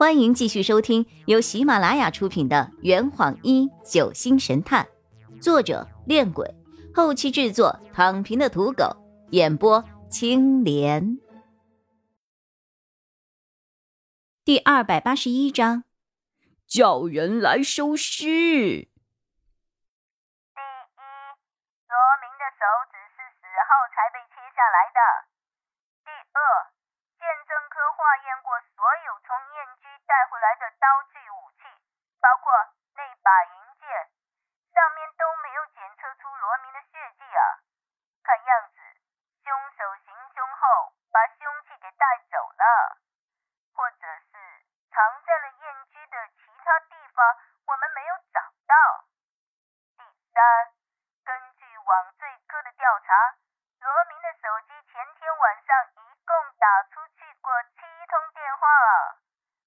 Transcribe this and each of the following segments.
欢迎继续收听由喜马拉雅出品的《圆谎一九星神探》，作者：恋鬼，后期制作：躺平的土狗，演播：青莲。第二百八十一章，叫人来收尸。第一，罗明的手指是死后才被切下来的。第二，鉴证科化验过所有从燕居带带回来的刀具武器，包括那把银剑，上面都没有检测出罗明的血迹啊。看样子，凶手行凶后把凶器给带走了，或者是藏在了燕居的其他地方，我们没有找到。第三，根据网罪科的调查，罗明的手机前天晚上一共打出去过七通电话，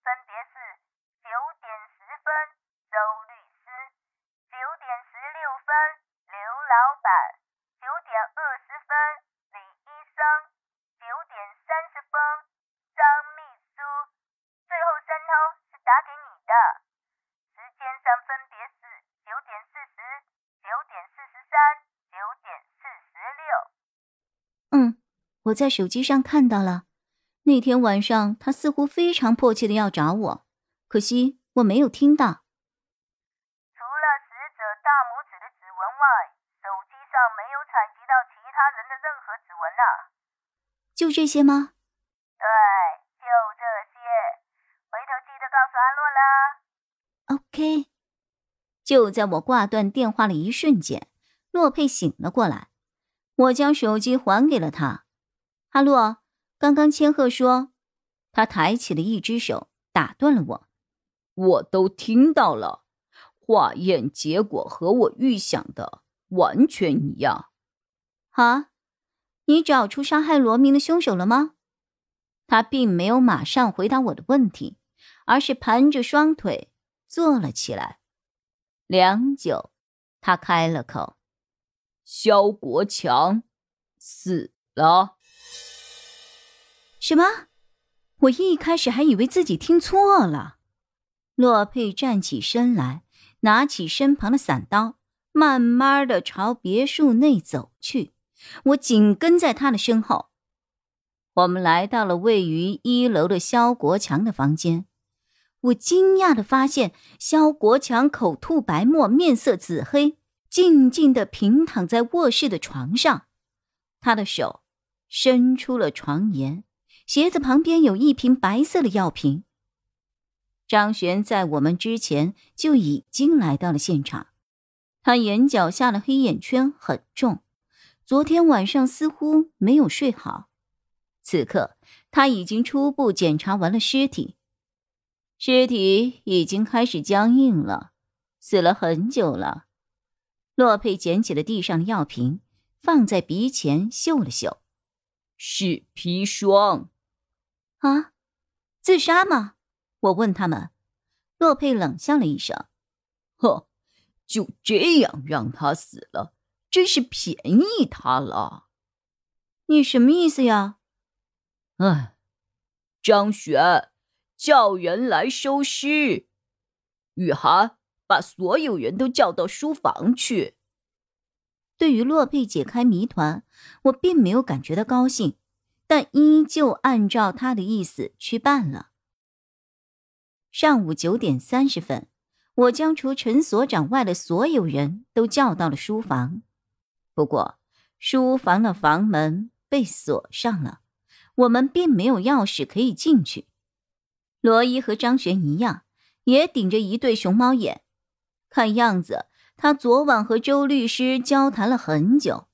分别是九点十分周律师，九点十六分刘老板，九点二十分李医生，九点三十分张秘书，最后三通是打给你的，时间上分别是九点四十、九点四十三、九点四十六。嗯，我在手机上看到了。那天晚上，他似乎非常迫切的要找我，可惜我没有听到。除了死者大拇指的指纹外，手机上没有采集到其他人的任何指纹啊。就这些吗？对，就这些。回头记得告诉阿洛啦。OK。就在我挂断电话的一瞬间，洛佩醒了过来。我将手机还给了他。阿洛，刚刚千鹤说，他抬起了一只手，打断了我。我都听到了，化验结果和我预想的完全一样。啊，你找出杀害罗明的凶手了吗？他并没有马上回答我的问题，而是盘着双腿坐了起来。良久，他开了口：“肖国强死了。”什么？我一开始还以为自己听错了。洛佩站起身来，拿起身旁的伞刀，慢慢的朝别墅内走去。我紧跟在他的身后。我们来到了位于一楼的肖国强的房间。我惊讶的发现，肖国强口吐白沫，面色紫黑，静静的平躺在卧室的床上。他的手伸出了床沿，鞋子旁边有一瓶白色的药瓶。张璇在我们之前就已经来到了现场，他眼角下的黑眼圈很重，昨天晚上似乎没有睡好。此刻他已经初步检查完了尸体，尸体已经开始僵硬了，死了很久了。洛佩捡起了地上的药瓶，放在鼻前嗅了嗅，是砒霜。啊，自杀吗？我问他们，洛佩冷笑了一声：“呵，就这样让他死了，真是便宜他了。”你什么意思呀？哎，张璇，叫人来收尸。雨涵，把所有人都叫到书房去。对于洛佩解开谜团，我并没有感觉到高兴，但依旧按照他的意思去办了。上午九点三十分，我将除陈所长外的所有人都叫到了书房。不过，书房的房门被锁上了，我们并没有钥匙可以进去。罗伊和张璇一样，也顶着一对熊猫眼，看样子他昨晚和周律师交谈了很久。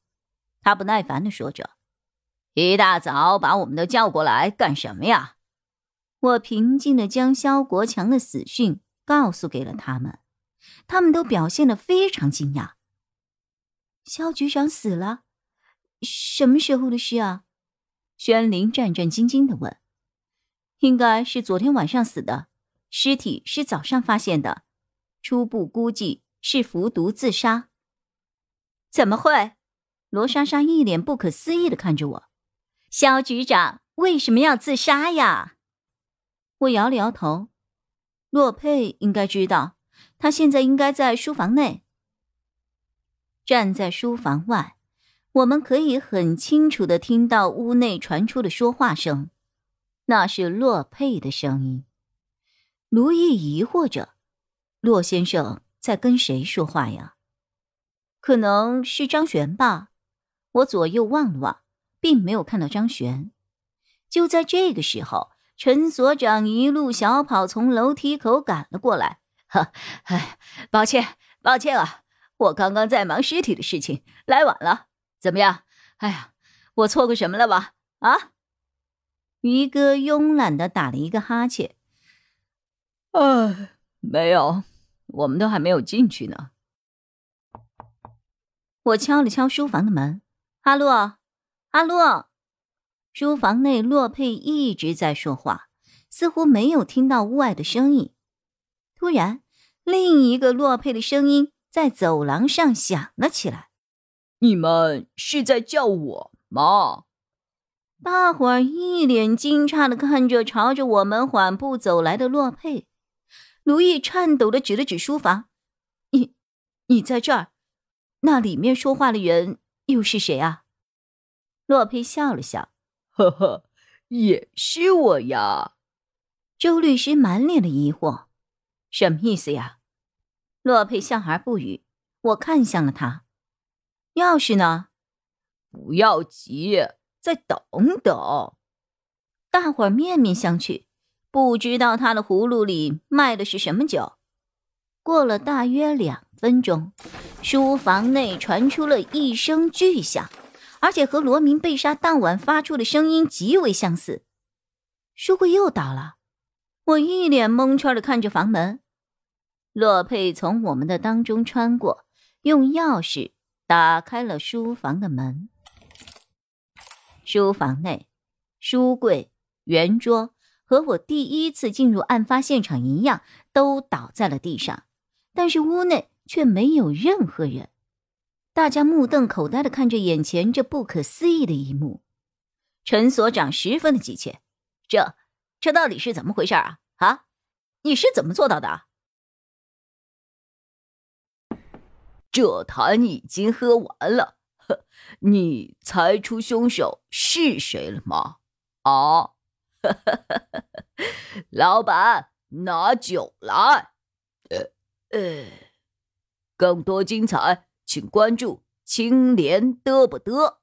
他不耐烦的说着：“一大早把我们都叫过来干什么呀？”我平静的将肖国强的死讯告诉给了他们，他们都表现的非常惊讶。肖局长死了，什么时候的事啊？宣林战战兢兢的问。应该是昨天晚上死的，尸体是早上发现的，初步估计是服毒自杀。怎么会？罗莎莎一脸不可思议的看着我。肖局长为什么要自杀呀？我摇了摇头，洛佩应该知道，他现在应该在书房内。站在书房外，我们可以很清楚的听到屋内传出的说话声，那是洛佩的声音。卢毅疑惑着：“洛先生在跟谁说话呀？可能是张璇吧。”我左右望了望，并没有看到张璇。就在这个时候，陈所长一路小跑从楼梯口赶了过来。哈，哎，抱歉，抱歉啊，我刚刚在忙尸体的事情，来晚了。怎么样？哎呀，我错过什么了吧？啊？于哥慵懒的打了一个哈欠。哎，没有，我们都还没有进去呢。我敲了敲书房的门。阿洛，阿洛，书房内，洛佩一直在说话，似乎没有听到屋外的声音。突然，另一个洛佩的声音在走廊上响了起来：“你们是在叫我吗？”大伙儿一脸惊诧的看着朝着我们缓步走来的洛佩。卢毅颤抖的指了指书房：“你，你在这儿？那里面说话的人？”又是谁啊？洛佩笑了笑，呵呵，也是我呀。周律师满脸的疑惑，什么意思呀？洛佩笑而不语。我看向了他，钥匙呢？不要急，再等等。大伙儿面面相觑，不知道他的葫芦里卖的是什么酒。过了大约两分钟。书房内传出了一声巨响，而且和罗明被杀当晚发出的声音极为相似。书柜又倒了，我一脸蒙圈的看着房门。洛佩从我们的当中穿过，用钥匙打开了书房的门。书房内，书柜、圆桌和我第一次进入案发现场一样，都倒在了地上，但是屋内。却没有任何人，大家目瞪口呆的看着眼前这不可思议的一幕。陈所长十分的急切：“这，这到底是怎么回事啊？啊，你是怎么做到的？”这坛已经喝完了，呵，你猜出凶手是谁了吗？啊，老板，拿酒来。呃，呃。更多精彩，请关注青莲嘚不嘚。